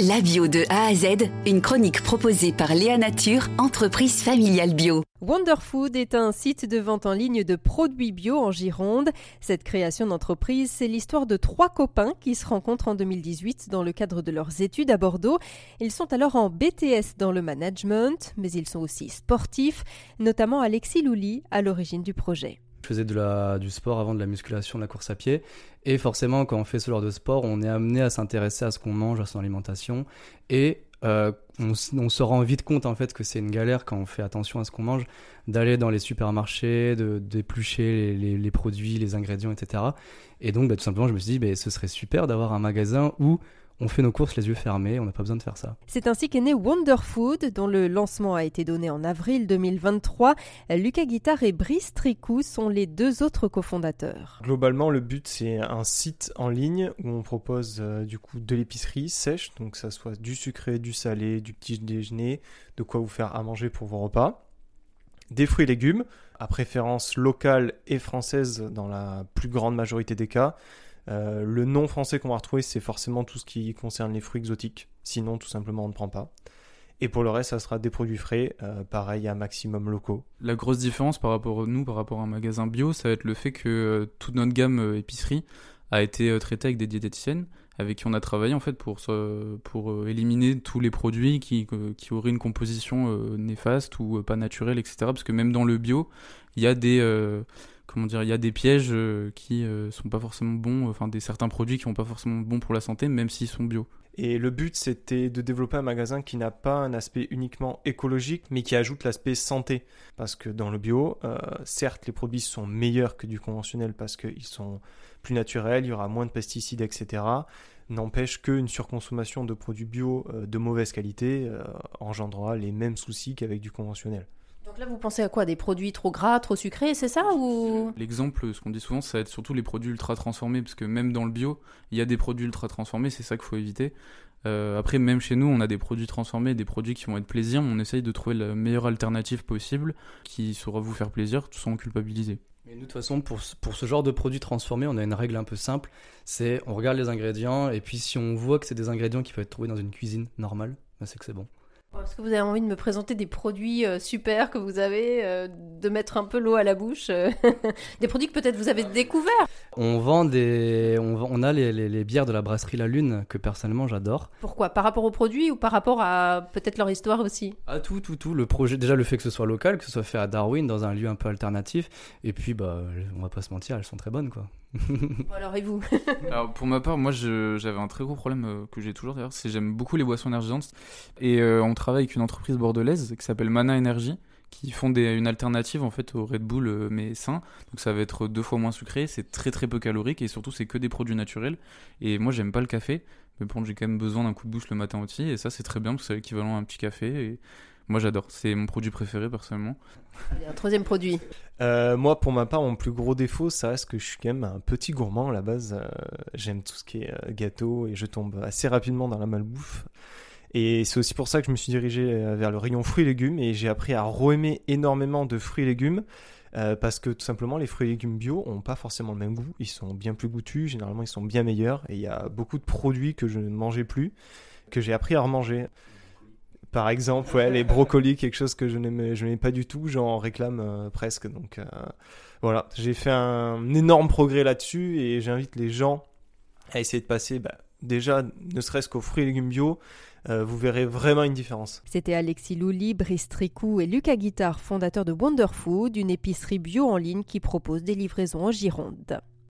La bio de A à Z, une chronique proposée par Léa Nature, entreprise familiale bio. Wonderfood est un site de vente en ligne de produits bio en Gironde. Cette création d'entreprise, c'est l'histoire de trois copains qui se rencontrent en 2018 dans le cadre de leurs études à Bordeaux. Ils sont alors en BTS dans le management, mais ils sont aussi sportifs, notamment Alexis Louli à l'origine du projet. Je faisais du sport avant de la musculation, de la course à pied. Et forcément, quand on fait ce genre de sport, on est amené à s'intéresser à ce qu'on mange, à son alimentation. Et euh, on, se rend vite compte en fait que c'est une galère quand on fait attention à ce qu'on mange, d'aller dans les supermarchés, d'éplucher les, produits, les ingrédients, etc. Et donc, bah, tout simplement, je me suis dit, bah, ce serait super d'avoir un magasin où on fait nos courses les yeux fermés, on n'a pas besoin de faire ça. C'est ainsi qu'est né Wonder Food, dont le lancement a été donné en avril 2023. Lucas Guitare et Brice Tricou sont les deux autres cofondateurs. Globalement, le but c'est un site en ligne où on propose euh, du coup de l'épicerie sèche, donc ça soit du sucré, du salé, du petit déjeuner, de quoi vous faire à manger pour vos repas, des fruits et légumes, à préférence locale et française dans la plus grande majorité des cas. Euh, le nom français qu'on va retrouver, c'est forcément tout ce qui concerne les fruits exotiques. Sinon, tout simplement, on ne prend pas. Et pour le reste, ça sera des produits frais, euh, pareil à maximum locaux. La grosse différence par rapport à nous, par rapport à un magasin bio, ça va être le fait que euh, toute notre gamme épicerie a été traitée avec des diététiciennes avec qui on a travaillé en fait pour, pour éliminer tous les produits qui, qui auraient une composition néfaste ou pas naturelle, etc. Parce que même dans le bio, il y a des comment dire, il y a des pièges euh, qui euh, sont pas forcément bons, enfin des certains produits qui sont pas forcément bons pour la santé, même s'ils sont bio. Et le but, c'était de développer un magasin qui n'a pas un aspect uniquement écologique, mais qui ajoute l'aspect santé. Parce que dans le bio, euh, certes, les produits sont meilleurs que du conventionnel parce qu'ils sont plus naturels, il y aura moins de pesticides, etc. N'empêche qu'une surconsommation de produits bio de mauvaise qualité engendrera les mêmes soucis qu'avec du conventionnel. Donc là, vous pensez à quoi Des produits trop gras, trop sucrés, c'est ça ou? L'exemple, ce qu'on dit souvent, ça va être surtout les produits ultra transformés, parce que même dans le bio, il y a des produits ultra transformés, c'est ça qu'il faut éviter. Euh, après, même chez nous, on a des produits transformés, des produits qui vont être plaisir, mais on essaye de trouver la meilleure alternative possible qui saura vous faire plaisir, tout sans culpabiliser. Mais nous, de toute façon, pour, pour ce genre de produits transformés, on a une règle un peu simple, c'est on regarde les ingrédients, et puis si on voit que c'est des ingrédients qui peuvent être trouvés dans une cuisine normale, ben c'est que c'est bon. Est-ce que vous avez envie de me présenter des produits euh, super que vous avez, euh, de mettre un peu l'eau à la bouche euh, Des produits que peut-être vous avez découverts? On vend des. On, a les, bières de la brasserie La Lune que personnellement j'adore. Pourquoi? Par rapport aux produits ou par rapport à peut-être leur histoire aussi? À tout, tout, tout. Le projet, déjà le fait que ce soit local, que ce soit fait à Darwin, dans un lieu un peu alternatif. Et puis, bah, on va pas se mentir, elles sont très bonnes, quoi. Alors et vous? Alors pour ma part, moi j'avais un très gros problème euh, que j'ai toujours d'ailleurs, c'est j'aime beaucoup les boissons énergisantes et euh, on travaille avec une entreprise bordelaise qui s'appelle Mana Energy qui font une alternative en fait au Red Bull euh, mais sain. Donc ça va être deux fois moins sucré, c'est très très peu calorique et surtout c'est que des produits naturels. Et moi j'aime pas le café, mais bon j'ai quand même besoin d'un coup de boost le matin aussi et ça c'est très bien parce que c'est l'équivalent à un petit café moi j'adore, c'est mon produit préféré personnellement. un troisième produit. Euh, moi pour ma part, mon plus gros défaut, ça reste que je suis quand même un petit gourmand à la base. Euh, j'aime tout ce qui est euh, gâteau et je tombe assez rapidement dans la malbouffe. Et c'est aussi pour ça que je me suis dirigé vers le rayon fruits et légumes et j'ai appris à re-aimer énormément de fruits et légumes. parce que tout simplement les fruits et légumes bio ont pas forcément le même goût, ils sont bien plus goûtus, généralement ils sont bien meilleurs et il y a beaucoup de produits que je ne mangeais plus que j'ai appris à remanger. Par exemple, ouais, les brocolis, quelque chose que je n'aimais pas du tout, j'en réclame euh, presque. Donc euh, voilà, j'ai fait un énorme progrès là-dessus et j'invite les gens à essayer de passer bah, déjà, ne serait-ce qu'aux fruits et légumes bio, euh, vous verrez vraiment une différence. C'était Alexis Louli, Brice Tricou et Lucas Guitard, fondateurs de Wonderfood, une épicerie bio en ligne qui propose des livraisons en Gironde.